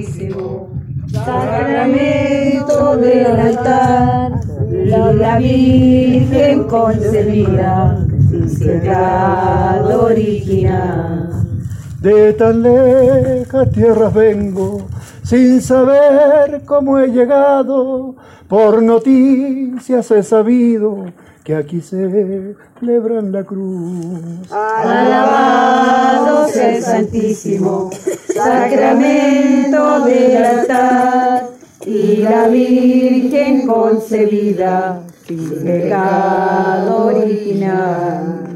Santísimo, sacramento del altar, la Virgen concebida, sin pecado original. De tan lejas tierras vengo, sin saber cómo he llegado, por noticias he sabido que aquí se celebran la cruz. Alabado sea el Santísimo, sacramento del altar, y la Virgen concebida, sin pecado original.